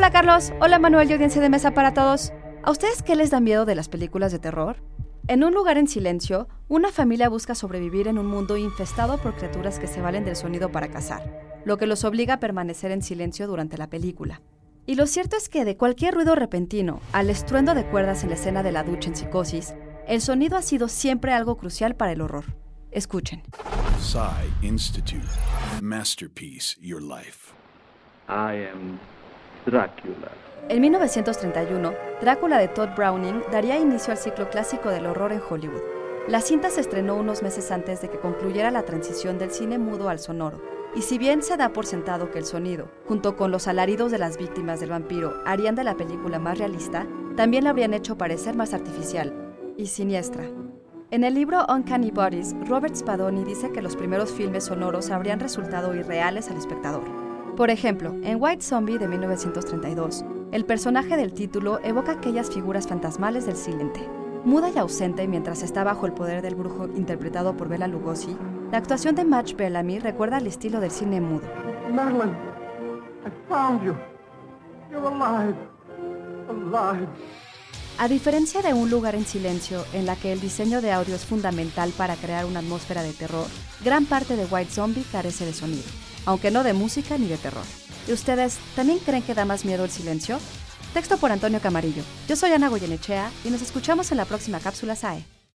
Hola Carlos, hola Manuel y audiencia de mesa para todos. ¿A ustedes qué les da miedo de las películas de terror? En un lugar en silencio, una familia busca sobrevivir en un mundo infestado por criaturas que se valen del sonido para cazar, lo que los obliga a permanecer en silencio durante la película. Y lo cierto es que de cualquier ruido repentino al estruendo de cuerdas en la escena de la ducha en psicosis, el sonido ha sido siempre algo crucial para el horror. Escuchen. Psy Institute. Masterpiece Your Life. I am Drácula. En 1931, Drácula de Todd Browning daría inicio al ciclo clásico del horror en Hollywood. La cinta se estrenó unos meses antes de que concluyera la transición del cine mudo al sonoro, y si bien se da por sentado que el sonido, junto con los alaridos de las víctimas del vampiro, harían de la película más realista, también la habrían hecho parecer más artificial y siniestra. En el libro Uncanny Bodies, Robert Spadoni dice que los primeros filmes sonoros habrían resultado irreales al espectador. Por ejemplo, en White Zombie de 1932, el personaje del título evoca aquellas figuras fantasmales del silente. Muda y ausente mientras está bajo el poder del brujo interpretado por Bela Lugosi, la actuación de Match Bellamy recuerda al estilo del cine mudo. Madeline, I found you. You're alive. Alive. A diferencia de un lugar en silencio en la que el diseño de audio es fundamental para crear una atmósfera de terror, gran parte de White Zombie carece de sonido, aunque no de música ni de terror. ¿Y ustedes también creen que da más miedo el silencio? Texto por Antonio Camarillo. Yo soy Ana Goyenechea y nos escuchamos en la próxima cápsula SAE.